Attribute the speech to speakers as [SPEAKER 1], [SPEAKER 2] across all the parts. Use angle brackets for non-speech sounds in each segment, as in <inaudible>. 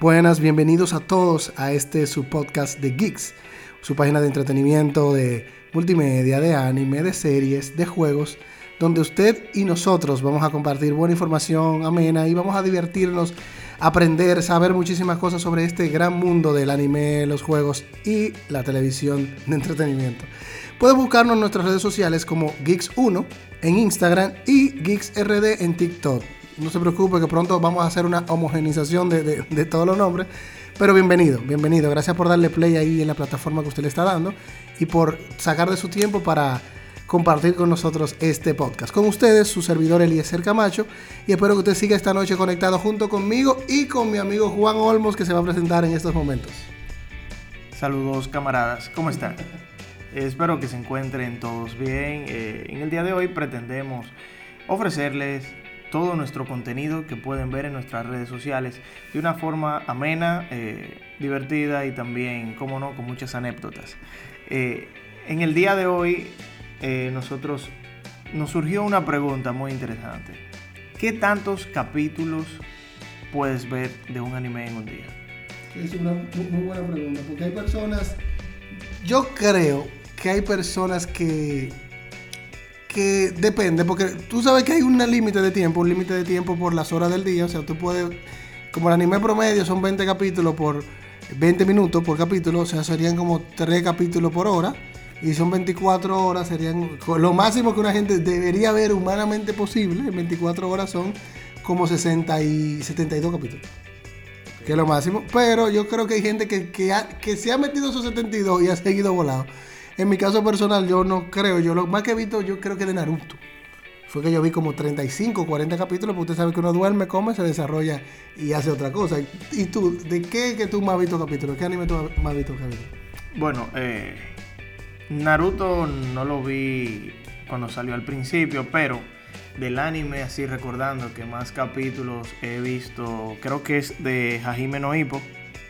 [SPEAKER 1] Buenas, bienvenidos a todos a este su podcast de Geeks, su página de entretenimiento, de multimedia, de anime, de series, de juegos, donde usted y nosotros vamos a compartir buena información amena y vamos a divertirnos, aprender, saber muchísimas cosas sobre este gran mundo del anime, los juegos y la televisión de entretenimiento. Puedes buscarnos en nuestras redes sociales como Geeks1 en Instagram y GeeksRD en TikTok no se preocupe que pronto vamos a hacer una homogenización de, todos los nombres. Pero bienvenido, bienvenido. Gracias por darle play ahí en la plataforma que usted le está dando y por sacar de su tiempo para compartir con nosotros este podcast. Con ustedes, su servidor Eliezer Camacho y espero que usted siga esta noche conectado junto conmigo y con mi amigo Juan Olmos que se va a presentar en estos momentos.
[SPEAKER 2] Saludos camaradas, ¿cómo están? espero que se encuentren todos bien. Eh, en el día de hoy pretendemos ofrecerles todo nuestro contenido que pueden ver en nuestras redes sociales de una forma amena, eh, divertida y también, como no, con muchas anécdotas. Eh, en el día de hoy, eh, nosotros nos surgió una pregunta muy interesante. ¿Qué tantos capítulos puedes ver de un anime en un día?
[SPEAKER 1] Es una muy buena pregunta, porque hay personas, yo creo que hay personas que que depende, porque tú sabes que hay un límite de tiempo, un límite de tiempo por las horas del día, o sea, tú puedes, como el anime promedio son 20 capítulos por 20 minutos por capítulo, o sea, serían como 3 capítulos por hora, y son 24 horas, serían lo máximo que una gente debería ver humanamente posible, en 24 horas son como 60 y 72 capítulos. Que es lo máximo, pero yo creo que hay gente que, que, que se ha metido esos 72 y ha seguido volado. En mi caso personal, yo no creo. Yo lo más que he visto, yo creo que de Naruto. Fue que yo vi como 35, 40 capítulos, porque usted sabe que uno duerme, come, se desarrolla y hace otra cosa. ¿Y tú, de qué que tú más has visto capítulos? ¿Qué anime tú más has visto capítulos?
[SPEAKER 2] Bueno, eh, Naruto no lo vi cuando salió al principio, pero del anime, así recordando que más capítulos he visto, creo que es de Hajime no Ippo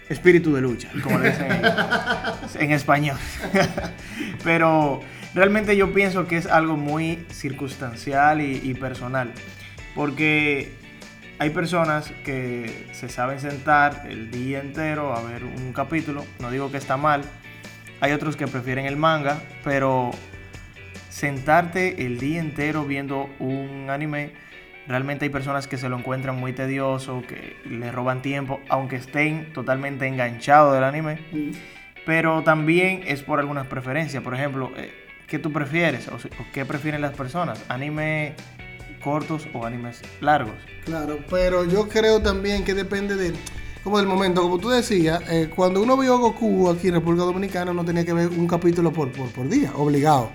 [SPEAKER 2] espíritu de lucha, como le dicen <laughs> en, español. Pero realmente yo pienso que es algo muy circunstancial y, personal, porque hay personas que se saben sentar el día entero a ver un capítulo, no digo que está mal, hay otros que prefieren el manga, pero sentarte el día entero viendo un anime Realmente hay personas que se lo encuentran muy tedioso, que le roban tiempo, aunque estén totalmente enganchados del anime. Mm. Pero también es por algunas preferencias. Por ejemplo, eh, ¿qué tú prefieres? ¿O, qué prefieren las personas? ¿Anime cortos o animes largos?
[SPEAKER 1] Claro, pero yo creo también que depende de como del momento, como tú decías, eh, cuando uno vio Goku aquí en República Dominicana no tenía que ver un capítulo por, por, por día, obligado.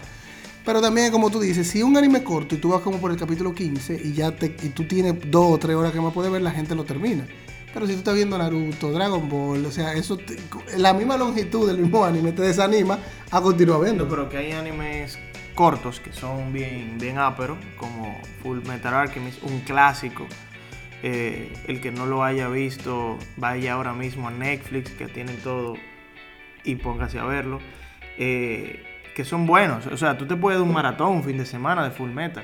[SPEAKER 1] Pero también, como tú dices, si un anime corto y tú vas como por el capítulo 15 y ya te, y tú tienes dos o tres horas que más puedes ver, la gente lo termina. Pero si tú estás viendo Naruto, Dragon Ball, o sea, eso la misma longitud del mismo anime te desanima a continuar viendo.
[SPEAKER 2] pero que hay animes cortos que son bien, bien áperos, como Full Metal Alchemist, un clásico. Eh, el que no lo haya visto, vaya ahora mismo a Netflix, que tienen todo, y póngase a verlo. Eh, que son buenos. O sea, tú te puedes dar un maratón un fin de semana de full metal.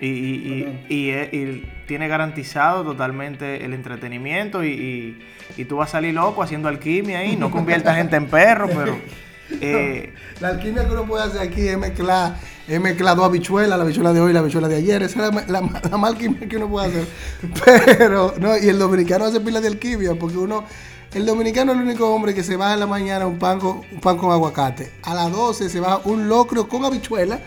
[SPEAKER 2] Y, y, tiene garantizado totalmente el entretenimiento y, tú vas a salir loco haciendo alquimia ahí. No conviertas gente en perro, pero... <laughs>
[SPEAKER 1] Eh, la alquimia que uno puede hacer aquí es mezclar, es mezclar dos habichuelas, la habichuela de hoy y la habichuela de ayer. Esa es la, la, alquimia que uno puede hacer. <laughs> Pero, no, y el dominicano hace pila de alquimia porque uno el dominicano es el único hombre que se baja en la mañana un pan con, un pan con aguacate. A las 12 se baja un locro con habichuela.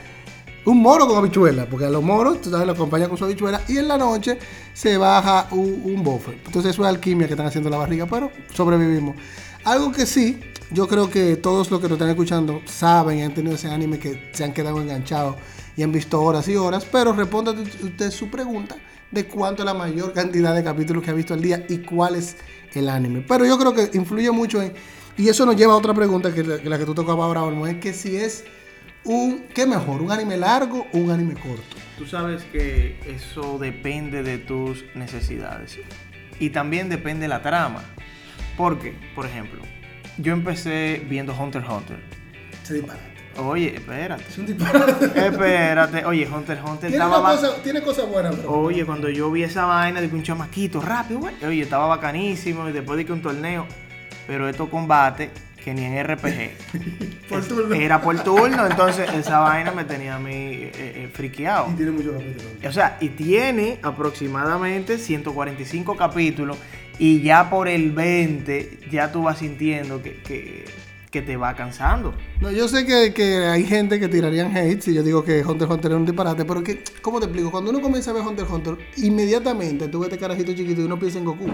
[SPEAKER 1] Un moro con habichuela, porque a los moros, tú sabes, lo acompañan con su habichuela. Y en la noche se baja un, un bofe. Entonces, eso es alquimia que están haciendo la barriga, pero sobrevivimos. Algo que sí, yo creo que todos los que nos están escuchando saben y han tenido ese anime que se han quedado enganchados y han visto horas y horas. Pero responda usted su pregunta de cuánto es la mayor cantidad de capítulos que ha visto al día y cuál es el anime. Pero yo creo que influye mucho en... Y eso nos lleva a otra pregunta que la que, tú tocabas ahora, Olmo, es que si es un... ¿Qué mejor? ¿Un anime largo o un anime corto?
[SPEAKER 2] Tú sabes que eso depende de tus necesidades. Y también depende de la trama. Porque, por ejemplo, yo empecé viendo Hunter x Hunter.
[SPEAKER 1] Se disparate.
[SPEAKER 2] Oye, espérate.
[SPEAKER 1] Es un disparate.
[SPEAKER 2] Espérate. Oye, Hunter x Hunter
[SPEAKER 1] Tiene,
[SPEAKER 2] estaba
[SPEAKER 1] cosa, tiene cosas buenas, bro.
[SPEAKER 2] Oye, cuando yo vi esa vaina de un chamaquito rápido, güey. Oye, estaba bacanísimo y después de que un torneo. Pero estos combates que ni en RPG. <laughs>
[SPEAKER 1] Por turno.
[SPEAKER 2] Era por turno, entonces esa vaina me tenía a mí eh, eh, friqueado.
[SPEAKER 1] Y tiene muchos capítulos.
[SPEAKER 2] O sea, y tiene aproximadamente 145 capítulos y ya por el 20 ya tú vas sintiendo que, que, que te va cansando.
[SPEAKER 1] No, yo sé que, que hay gente que tirarían hate si yo digo que Hunter x Hunter es un disparate, pero que, ¿cómo te explico? Cuando uno comienza a ver Hunter x Hunter, inmediatamente tú ves este carajito chiquito y uno piensa en Goku.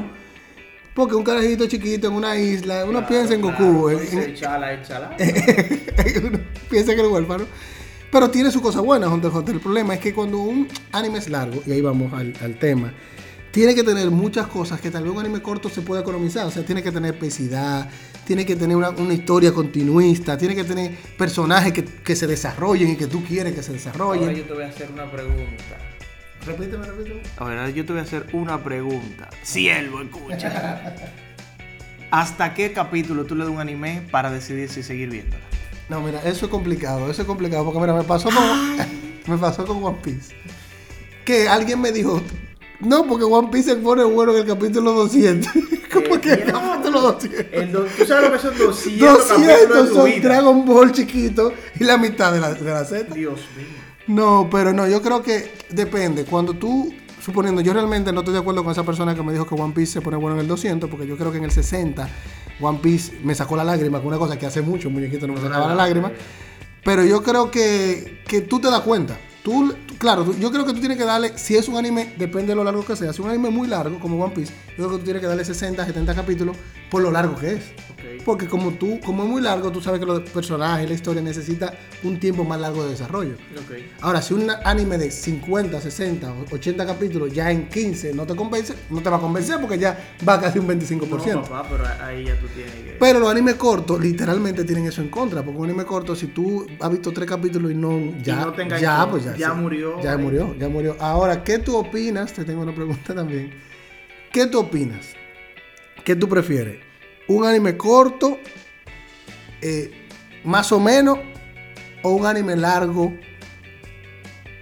[SPEAKER 1] Porque un carajito chiquito en una isla, uno piensa en Goku. en- en-
[SPEAKER 2] Chala, chala. <laughs>
[SPEAKER 1] uno piensa que es huérfano. Pero tiene su cosa buena Hunter x Hunter. El problema es que cuando un anime es largo, y ahí vamos al, al tema, tiene que tener muchas cosas que tal vez un anime corto se pueda economizar. O sea, tiene que tener epicidad, tiene que tener una, una historia continuista, tiene que tener personajes que, que se desarrollen y que tú quieres que se desarrollen.
[SPEAKER 2] Ahora yo te voy a hacer una pregunta.
[SPEAKER 1] Repíteme, repíteme.
[SPEAKER 2] Ahora yo te voy a hacer una pregunta. Siervo, escucha. <laughs> ¿Hasta qué capítulo tú le das un anime para decidir si seguir viéndola?
[SPEAKER 1] No, mira, eso es complicado, eso es complicado, porque mira, me pasó con, <laughs> me pasó con One Piece. Que alguien me dijo, no, porque One Piece se pone bueno en el capítulo 200. <laughs> ¿Cómo que el capítulo 200?
[SPEAKER 2] ¿Tú sabes lo que son 200,
[SPEAKER 1] 200 son Dragon Ball chiquito y la mitad de la, de la Z.
[SPEAKER 2] Dios mío.
[SPEAKER 1] No, pero no, yo creo que depende. Cuando tú, suponiendo, yo realmente no estoy de acuerdo con esa persona que me dijo que One Piece se pone bueno en el 200, porque yo creo que en el 60 One Piece me sacó la lágrima, que una cosa que hace mucho muñequito no me sacaba la lágrima. Pero yo creo que, que tú te das cuenta. Tú- claro, yo creo que tú tienes que darle, si es un anime, depende de lo largo que sea. Si es un anime muy largo, como One Piece, yo creo que tú tienes que darle 60, 70 capítulos por lo largo que es.
[SPEAKER 2] Ok.
[SPEAKER 1] Porque como tú, como es muy largo, tú sabes que los personajes, la historia necesita un tiempo más largo de desarrollo.
[SPEAKER 2] Ok.
[SPEAKER 1] Ahora, si un anime de 50, 60, o 80 capítulos ya en 15 no te convence, no te va a convencer porque ya va casi un 25%.
[SPEAKER 2] No, papá, pero ahí ya tú tienes que...
[SPEAKER 1] Pero los animes cortos literalmente tienen eso en contra, porque un anime corto, si tú has visto tres capítulos y no, ya,
[SPEAKER 2] no
[SPEAKER 1] ya, pues ya,
[SPEAKER 2] ya murió
[SPEAKER 1] Ya
[SPEAKER 2] ahí.
[SPEAKER 1] murió, ya murió. Ahora, ¿qué tú opinas? Te tengo una pregunta <laughs> también. ¿Qué tú opinas? ¿Qué tú prefieres? ¿Un anime corto, eh, más o menos, o un anime largo,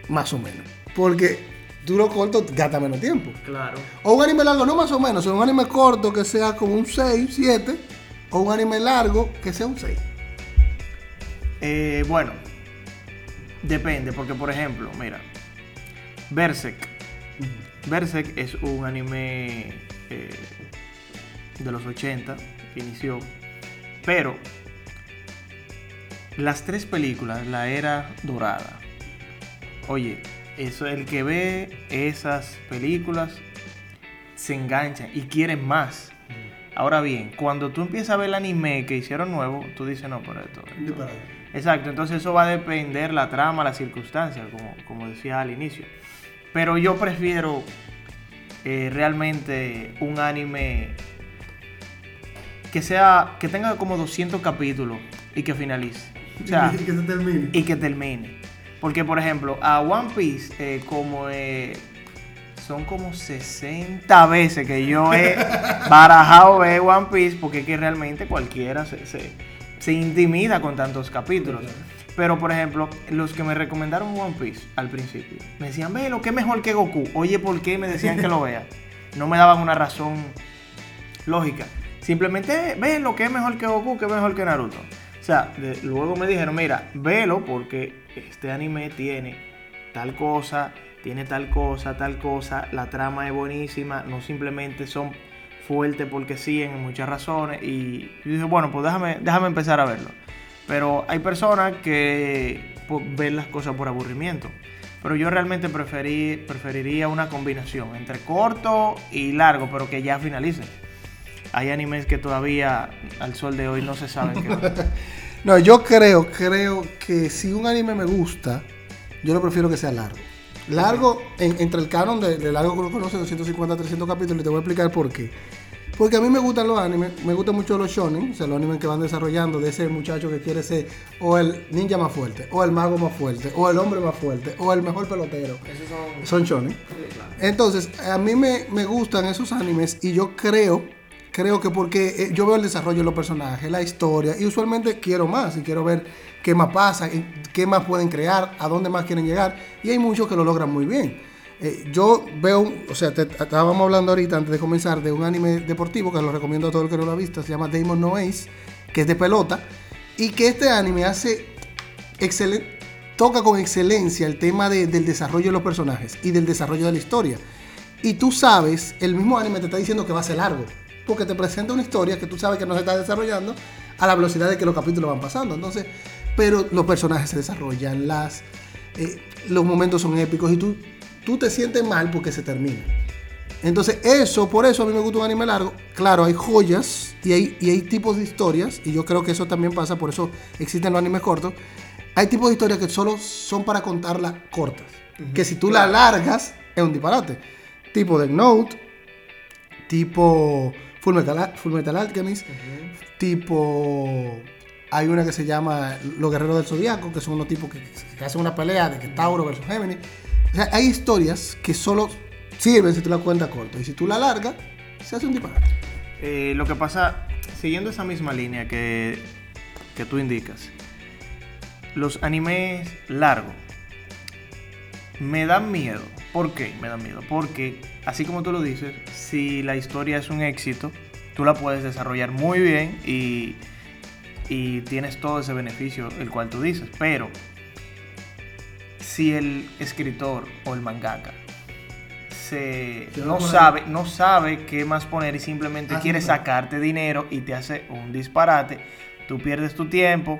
[SPEAKER 1] más o menos? Porque tú lo corto gasta menos tiempo.
[SPEAKER 2] Claro.
[SPEAKER 1] O un anime largo, no más o menos, sino un anime corto que sea como un 6, 7, o un anime largo que sea un 6.
[SPEAKER 2] Eh, bueno, depende, porque por ejemplo, mira, Berserk. Berserk es un anime eh, de los 80 que inició, pero las tres películas, la era dorada. Oye, eso el que ve esas películas se engancha y quiere más. Ahora bien, cuando tú empiezas a ver el anime que hicieron nuevo, tú dices, no, por esto. esto- Exacto, entonces eso va a depender la trama, las circunstancias, como, como decía al inicio. Pero yo prefiero eh, realmente un anime que sea que tenga como 200 capítulos y que finalice. O sea, <laughs>
[SPEAKER 1] que se termine.
[SPEAKER 2] y que termine. Porque, por ejemplo, a One Piece, eh, como eh, son como 60 veces que yo he <laughs> barajado ver One Piece, porque es que realmente cualquiera se, se, se intimida con tantos capítulos. Pero, por ejemplo, los que me recomendaron One Piece al principio, me decían, ve lo que es mejor que Goku. Oye, ¿por qué me decían que lo <laughs> vea? No me daban una razón lógica. Simplemente, ve lo que es mejor que Goku, que es mejor que Naruto. O sea, de- luego me dijeron, mira, velo porque este anime tiene tal cosa, tiene tal cosa, tal cosa, la trama es buenísima, no simplemente son fuertes porque sí en muchas razones. Y yo dije, bueno, pues déjame, déjame empezar a verlo. Pero hay personas que pues, ven las cosas por aburrimiento. Pero yo realmente preferí, preferiría una combinación entre corto y largo, pero que ya finalice. Hay animes que todavía al sol de hoy no se saben qué. <laughs>
[SPEAKER 1] No, yo creo, creo que si un anime me gusta, yo lo prefiero que sea largo. Largo, en- entre el canon de, de largo que uno conoce, 250, 300 capítulos, y te voy a explicar por qué. Porque a mí me gustan los animes, me gustan mucho los shonen, o sea, los animes que van desarrollando de ese muchacho que quiere ser o el ninja más fuerte, o el mago más fuerte, o el hombre más fuerte, o el mejor pelotero. Son shonen. Entonces, a mí me, me gustan esos animes y yo creo, Creo que porque eh, yo veo el desarrollo de los personajes, la historia, y usualmente quiero más y quiero ver qué más pasa, qué más pueden crear, a dónde más quieren llegar, y hay muchos que lo logran muy bien. Eh, yo veo, o sea, estábamos hablando ahorita antes de comenzar de un anime deportivo que lo recomiendo a todo el que no lo ha visto, se llama Damon No Ace, que es de pelota, y que este anime hace excelente, toca con excelencia el tema de- del desarrollo de los personajes y del desarrollo de la historia. Y tú sabes, el mismo anime te está diciendo que va a ser largo, porque te presenta una historia que tú sabes que no se está desarrollando a la velocidad de que los capítulos van pasando. Entonces, pero los personajes se desarrollan, las, eh, los momentos son épicos y tú, tú te sientes mal porque se termina. Entonces, eso, por eso a mí me gusta un anime largo. Claro, hay joyas y hay, y hay tipos de historias, y yo creo que eso también pasa, por eso existen los animes cortos. Hay tipos de historias que solo son para contarlas cortas. Que si tú la largas, es un disparate. Tipo Death Note, tipo Full Metal, Full Metal Alchemist, tipo. Hay una que se llama Los Guerreros del Zodiaco, que son unos tipos que, que hacen una pelea de que Tauro versus Géminis. O sea, hay historias que solo sirven si tú la cuentas corto. Y si tú la largas, se hace un disparate.
[SPEAKER 2] Eh, lo que pasa, siguiendo esa misma línea que, que tú indicas, los animes largos me dan miedo. ¿Por qué me dan miedo? Porque, así como tú lo dices, si la historia es un éxito, tú la puedes desarrollar muy bien y, y tienes todo ese beneficio el cual tú dices. Pero, si el escritor o el mangaka se, no sabe, no sabe qué más poner y simplemente
[SPEAKER 1] Ah,
[SPEAKER 2] quiere sacarte dinero y te hace un disparate, tú pierdes tu tiempo,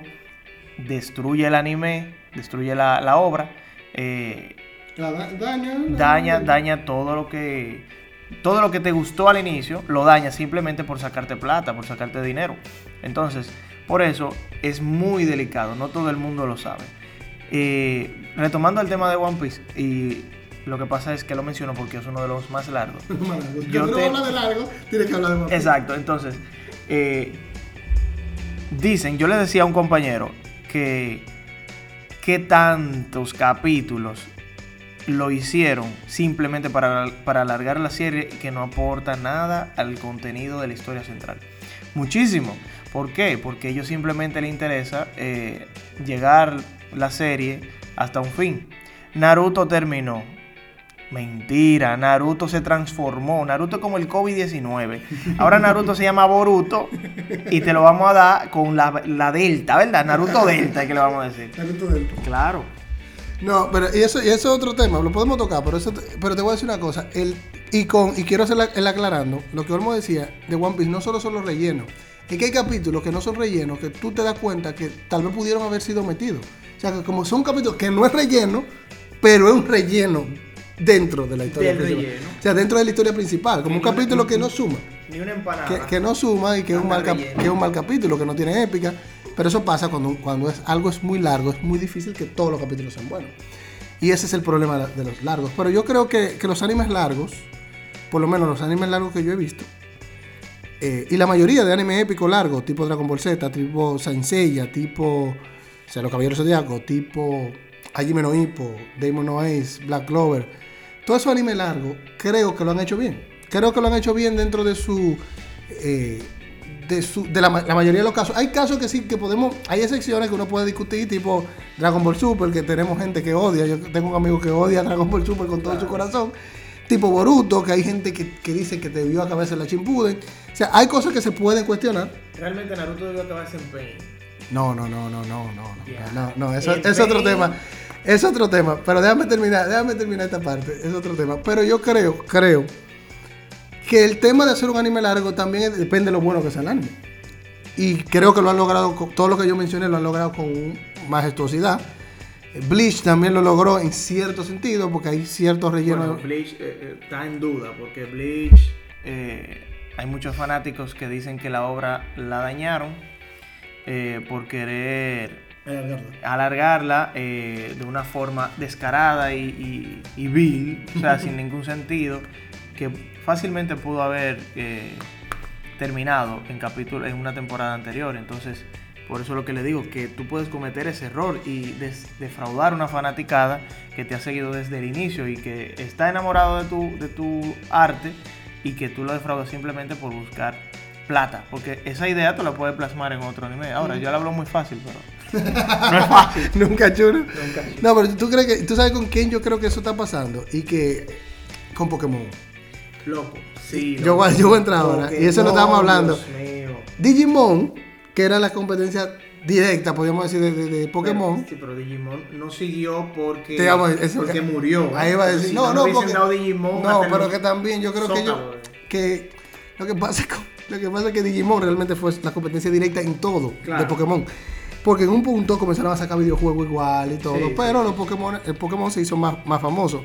[SPEAKER 2] destruye el anime, destruye la, la obra, eh,
[SPEAKER 1] daña,
[SPEAKER 2] daña, daña todo lo que todo lo que te gustó al inicio, lo daña simplemente por sacarte plata, por sacarte dinero. Entonces, por eso es muy delicado, no todo el mundo lo sabe. Eh, retomando el tema de One Piece, y lo que pasa es que lo menciono porque es uno de los más largos. <laughs> Yo
[SPEAKER 1] tú
[SPEAKER 2] te-
[SPEAKER 1] no hablas de largo, tienes que hablar de One Piece.
[SPEAKER 2] Exacto, entonces, eh, dicen, yo le decía a un compañero que qué tantos capítulos lo hicieron simplemente para, para alargar la serie y que no aporta nada al contenido de la historia central. Muchísimo. ¿Por qué? Porque a ellos simplemente les interesa eh, llegar la serie hasta un fin. Naruto terminó. Mentira, Naruto se transformó. Naruto es como el COVID-19. Ahora Naruto se llama Boruto y te lo vamos a dar con la, la Delta, ¿verdad? Naruto Delta, que le vamos a decir.
[SPEAKER 1] Naruto Delta.
[SPEAKER 2] Claro.
[SPEAKER 1] No, pero y eso, y eso es otro tema, lo podemos tocar, pero, eso, te- pero te voy a decir una cosa. El, y, con, y quiero hacer la- el aclarando, lo que Olmo decía de One Piece no solo son los rellenos, es que hay capítulos que no son rellenos, que tú te das cuenta que tal vez pudieron haber sido metidos. O sea, que como son capítulos que no es relleno, pero es un relleno dentro de la historia
[SPEAKER 2] Del
[SPEAKER 1] principal.
[SPEAKER 2] relleno.
[SPEAKER 1] O sea, dentro de la historia principal, como un
[SPEAKER 2] Ni
[SPEAKER 1] capítulo que no suma.
[SPEAKER 2] Ni una empanada.
[SPEAKER 1] que, que no suma y que es, un mal cap- que es un mal capítulo, que no tiene épica. Pero eso pasa cuando, cuando es, algo es muy largo, es muy difícil que todos los capítulos sean buenos. Y ese es el problema de, los largos. Pero yo creo que, que los animes largos, por lo menos los animes largos que yo he visto, eh, y la mayoría de anime épico largo, tipo Dragon Ball Z, tipo Saint Seiya, tipo o sea, Los Caballeros Zodiaco, tipo Hajime no Ippo, Demon no Ace, Black Clover, todos esos animes largos, creo que lo han hecho bien. Creo que lo han hecho bien dentro de su. eh, de, su, de la, ma- la mayoría de los casos. Hay casos que sí, que podemos. Hay excepciones que uno puede discutir, tipo Dragon Ball Super, que tenemos gente que odia. Yo tengo un amigo que odia Dragon Ball Super con todo su corazón. Tipo Boruto, que hay gente que, que dice que te vio a cabeza la chimpuden. O sea, hay cosas que se pueden cuestionar.
[SPEAKER 2] Realmente Naruto debió acabarse en Pain.
[SPEAKER 1] No, no, no, no, no, no, no,
[SPEAKER 2] Ya.
[SPEAKER 1] no, no, eso es otro tema. Es otro tema, pero déjame terminar, déjame terminar esta parte, es otro tema. Pero yo creo, creo que el tema de hacer un anime largo también depende de lo bueno que sea el anime. Y creo que lo han logrado, con, todo lo que yo mencioné lo han logrado con majestuosidad. Bleach también lo logró en cierto sentido, porque hay ciertos rellenos.
[SPEAKER 2] Bueno, Bleach eh, eh, está en duda porque Bleach eh, hay muchos fanáticos que dicen que la obra la dañaron eh, por querer alargarla de una forma descarada y, y- y vil, o sea, <laughs> sin ningún sentido, que fácilmente pudo haber eh, terminado en capítulo en una temporada anterior. Entonces, por eso lo que le digo, que tú puedes cometer ese error y des- defraudar una fanaticada que te ha seguido desde el inicio y que está enamorado de tu, de tu arte y que tú lo defraudas simplemente por buscar plata, porque esa idea tú la puedes plasmar en otro anime. Ahora, yo la hablo muy fácil, pero <laughs> no es fácil. <laughs>
[SPEAKER 1] Nunca chulo.
[SPEAKER 2] Nunca chulo.
[SPEAKER 1] No, pero tú crees que. ¿Tú sabes con quién yo creo que eso está pasando? Y que. Con Pokémon.
[SPEAKER 2] Loco, sí.
[SPEAKER 1] Yo voy- yo voy a entrar ahora, y eso lo estábamos hablando.
[SPEAKER 2] Dios mío.
[SPEAKER 1] Digimon, que era la competencia directa, podríamos decir, de, de- de Pokémon.
[SPEAKER 2] Sí, pero Digimon no siguió porque,
[SPEAKER 1] decir,
[SPEAKER 2] porque murió.
[SPEAKER 1] Ahí va a decir,
[SPEAKER 2] Si
[SPEAKER 1] no, no, porque,
[SPEAKER 2] Digimon
[SPEAKER 1] no, pero que también yo creo que yo,
[SPEAKER 2] eh.
[SPEAKER 1] que lo que pasa es que, lo que pasa es que Digimon realmente fue la competencia directa en todo
[SPEAKER 2] Claro.
[SPEAKER 1] de Pokémon. Porque en un punto comenzaron a sacar videojuegos igual y todo,
[SPEAKER 2] Sí,
[SPEAKER 1] pero los Pokémon, el Pokémon se hizo más, más famoso.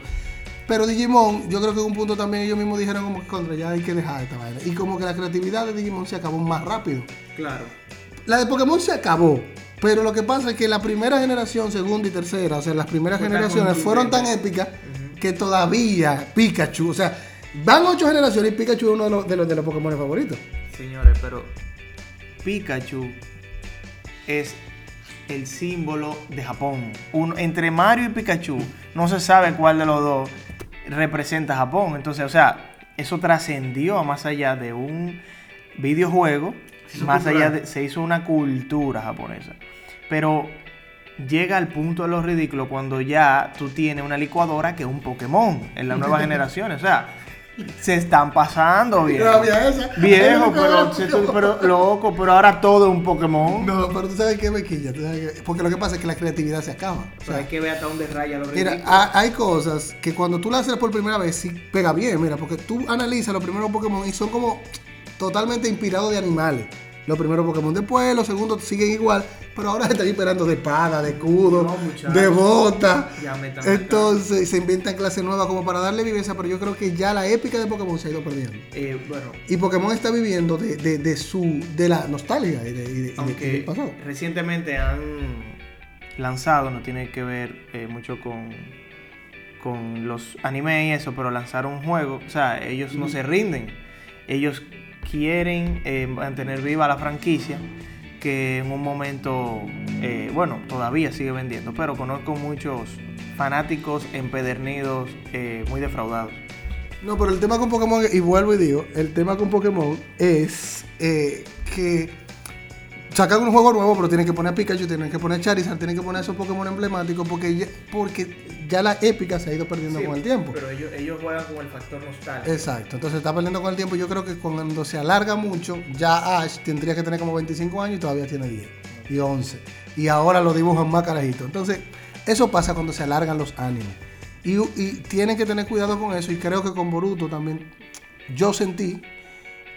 [SPEAKER 1] Pero Digimon, yo creo que en un punto también ellos mismos dijeron como que contra, ya hay que dejar esta vaina. Y como que la creatividad de Digimon se acabó más rápido.
[SPEAKER 2] Claro.
[SPEAKER 1] La de Pokémon se acabó. Pero lo que pasa es que la primera generación, segunda y tercera, o sea, las primeras
[SPEAKER 2] Fue
[SPEAKER 1] generaciones fueron tan épicas que todavía Pikachu, o sea, van ocho generaciones y Pikachu es uno de los, de los, de los Pokémon favoritos.
[SPEAKER 2] Señores, pero Pikachu es el símbolo de Japón. Uno, entre Mario y Pikachu no se sabe cuál de los dos representa a Japón. Entonces, o sea, eso trascendió a más allá de un videojuego, más allá de, se hizo una cultura japonesa. Pero llega al punto de lo ridículo cuando ya tú tienes una licuadora que es un Pokémon en las nuevas <laughs> generaciones. O sea, se están pasando
[SPEAKER 1] esa.
[SPEAKER 2] Viejo,
[SPEAKER 1] Ay,
[SPEAKER 2] pero, se- loco, pero ahora todo es un Pokémon.
[SPEAKER 1] No, pero tú sabes qué me quilla. porque lo que pasa es que la creatividad se acaba. O sea,
[SPEAKER 2] hay que ver hasta dónde raya lo
[SPEAKER 1] Mira, hay cosas que cuando tú las haces por primera vez sí pega bien, mira, porque tú analizas los primeros Pokémon y son como totalmente inspirados de animales. Los primeros Pokémon después, los segundos siguen igual, pero ahora se están esperando de espada, de escudo,
[SPEAKER 2] No,
[SPEAKER 1] de bota.
[SPEAKER 2] Ya me
[SPEAKER 1] Entonces se inventan clases nuevas como para darle viveza, pero yo creo que ya la épica de Pokémon se ha ido perdiendo.
[SPEAKER 2] Eh, bueno,
[SPEAKER 1] Y Pokémon está viviendo de, de- de su de la nostalgia y, de, y de- y
[SPEAKER 2] aunque
[SPEAKER 1] pasado.
[SPEAKER 2] recientemente han lanzado, no tiene que ver eh, mucho con, con los animes y eso, pero lanzaron un juego, o sea, ellos no se rinden, ellos quieren eh, mantener viva la franquicia que en un momento, eh, bueno, todavía sigue vendiendo, pero conozco muchos fanáticos empedernidos, eh, muy defraudados.
[SPEAKER 1] No, pero el tema con Pokémon, y vuelvo y digo, el tema con Pokémon es que sacan un juego nuevo, pero tienen que poner a Pikachu, tienen que poner a Charizard, tienen que poner esos Pokémon emblemáticos porque ya, porque ya la épica se ha ido perdiendo con el tiempo.
[SPEAKER 2] Pero ellos, ellos juegan con el factor nostalgia.
[SPEAKER 1] Exacto, entonces está perdiendo con el tiempo. Yo creo que cuando se alarga mucho, ya Ash tendría que tener como 25 años y todavía tiene 10 y 11. Y ahora lo dibujan más carajito. Entonces, eso pasa cuando se alargan los animes. Y, y tienen que tener cuidado con eso. Y creo que con Boruto también, yo sentí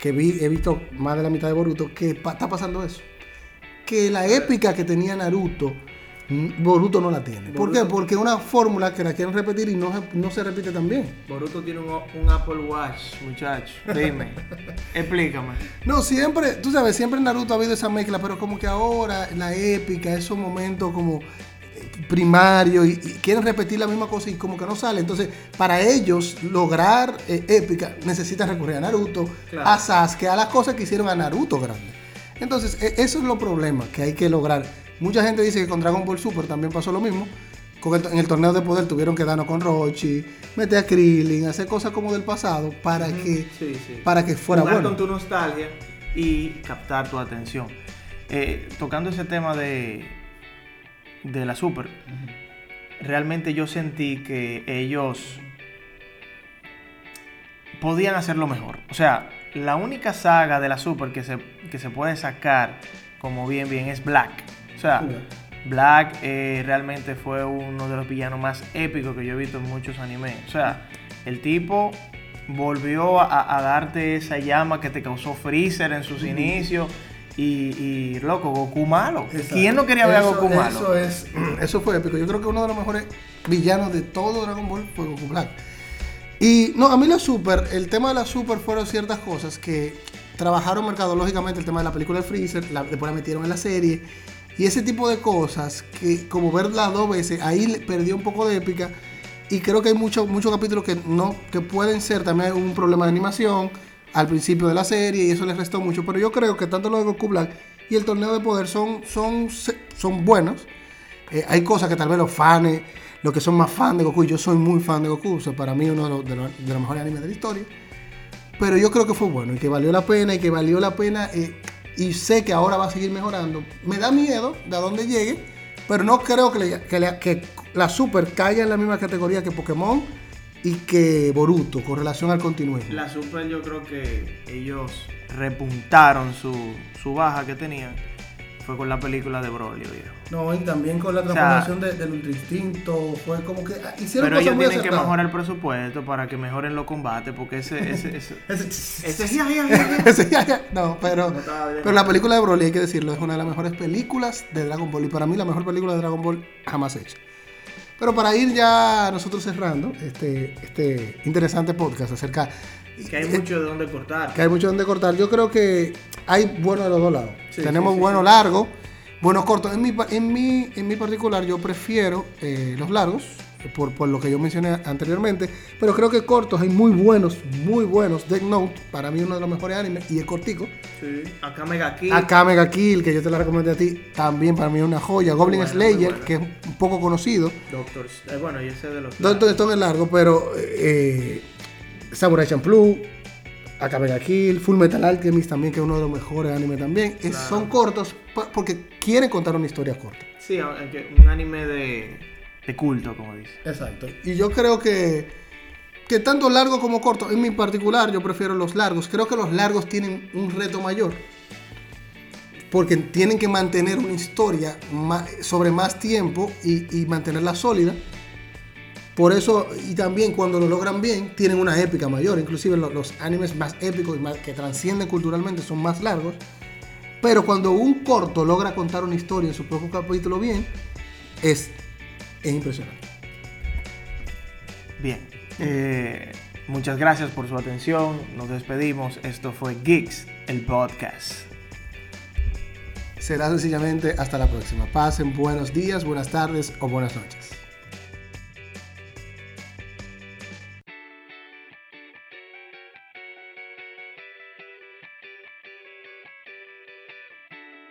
[SPEAKER 1] que vi, he visto más de la mitad de Boruto, que pa- está pasando eso. Que la épica que tenía Naruto, Boruto no la tiene. ¿Por qué? Porque es una fórmula que la quieren repetir y no, se- no se repite tan bien.
[SPEAKER 2] Boruto tiene un, un Apple Watch, muchacho. Dime, <laughs> explícame.
[SPEAKER 1] No, siempre, tú sabes, siempre en Naruto ha habido esa mezcla, pero como que ahora la épica, esos momentos como eh, primarios y, y quieren repetir la misma cosa y como que no sale. Entonces, para ellos lograr eh, épica, necesitan recurrir a Naruto,
[SPEAKER 2] Claro.
[SPEAKER 1] a Sasuke, a las cosas que hicieron a Naruto grande. Entonces, e- eso es lo problema que hay que lograr. Mucha gente dice que con Dragon Ball Super también pasó lo mismo. Con el to- en el torneo de poder tuvieron que darnos con Rochi, meter a Krillin, hacer cosas como del pasado para que
[SPEAKER 2] Sí, sí.
[SPEAKER 1] para que fuera
[SPEAKER 2] Jugar
[SPEAKER 1] bueno.
[SPEAKER 2] con tu nostalgia y captar tu atención. Eh, tocando ese tema de, de la Super, realmente yo sentí que ellos podían hacerlo mejor. O sea, la única saga de la Super que se, que se puede sacar como bien, bien es Black. O sea, Black eh, realmente fue uno de los villanos más épicos que yo he visto en muchos animes. O sea, el tipo volvió a, a darte esa llama que te causó Freezer en sus inicios. Y, y, loco, Goku malo.
[SPEAKER 1] Exacto.
[SPEAKER 2] ¿Quién no quería ver a Goku malo?
[SPEAKER 1] Eso, es, <clears throat> eso fue épico. Yo creo que uno de los mejores villanos de todo Dragon Ball fue Goku Black. Y no, a mí la Super, el tema de la Super fueron ciertas cosas que trabajaron mercadológicamente, el tema de la película de Freezer, después la metieron en la serie. Y ese tipo de cosas que como verla dos veces, ahí perdió un poco de épica. Y creo que hay muchos muchos capítulos que no que pueden ser también un problema de animación al principio de la serie y eso les restó mucho. Pero yo creo que tanto lo de Goku Black y el torneo de poder son, son, son buenos. Eh, hay cosas que tal vez los fans, los que son más fans de Goku, yo soy muy fan de Goku, o para mí uno de los, de los- mejores animes de la historia. pero yo creo que fue bueno y que valió la pena y que valió la pena eh, y sé que ahora va a seguir mejorando. Me da miedo de a dónde llegue, pero no creo que la Super caiga en la misma categoría que Pokémon y que Boruto con relación al continuismo.
[SPEAKER 2] La Super yo creo que ellos repuntaron su, su baja que tenían. Fue con la película de Broly, viejo.
[SPEAKER 1] No, y también con la
[SPEAKER 2] sea,
[SPEAKER 1] transformación de- del Ultra Instinto, fue como que ah, hicieron
[SPEAKER 2] Pero
[SPEAKER 1] cosas
[SPEAKER 2] ellos
[SPEAKER 1] muy
[SPEAKER 2] tienen que mejorar el presupuesto para que mejoren los combates, porque ese... <laughs> ese, ese,
[SPEAKER 1] Ese-
[SPEAKER 2] ese. <laughs>
[SPEAKER 1] No, pero, pero la película de Broly, hay que decirlo, es una de las mejores películas de Dragon Ball y para mí la mejor película de Dragon Ball jamás hecha. Pero para ir ya nosotros cerrando este, este interesante podcast acerca
[SPEAKER 2] Que hay mucho de dónde cortar.
[SPEAKER 1] que hay mucho donde cortar, yo creo que hay bueno de los dos lados.
[SPEAKER 2] Sí,
[SPEAKER 1] Tenemos
[SPEAKER 2] sí,
[SPEAKER 1] bueno
[SPEAKER 2] sí.
[SPEAKER 1] largo, buenos cortos. En mi, en mi, en mi particular yo prefiero eh, los largos, eh, por, por lo que yo mencioné anteriormente, pero creo que cortos hay muy buenos, muy buenos. Death Note, para mí uno de los mejores animes, y es cortico.
[SPEAKER 2] Sí. Acá Mega Kill.
[SPEAKER 1] Acá Mega Kill, que yo te la recomendé a ti, también para mí es una joya. Goblin
[SPEAKER 2] bueno,
[SPEAKER 1] Slayer,
[SPEAKER 2] bueno.
[SPEAKER 1] que es un poco conocido.
[SPEAKER 2] Doctor... eh, bueno, y ese de los...
[SPEAKER 1] Doctor Stone es largo, pero eh, Samurai Champloo, Acá Mega Kill, Full Metal Alchemist también, que es uno de los mejores animes también. Es-
[SPEAKER 2] Claro.
[SPEAKER 1] Son cortos porque quieren contar una historia corta.
[SPEAKER 2] Sí, un anime de, de culto, como dice.
[SPEAKER 1] Exacto. Y yo creo que, que tanto largo como corto, en mi particular yo prefiero los largos. Creo que los largos tienen un reto mayor. Porque tienen que mantener una historia sobre más tiempo y, y mantenerla sólida. Por eso, y también cuando lo logran bien, tienen una épica mayor. Inclusive lo- los, animes más épicos y más, que trascienden culturalmente son más largos. Pero cuando un corto logra contar una historia en su propio capítulo bien, es, es impresionante.
[SPEAKER 2] Bien. eh, muchas gracias por su atención. Nos despedimos. Esto fue Geeks, el podcast.
[SPEAKER 1] Será sencillamente hasta la próxima. Pasen buenos días, buenas tardes o buenas noches.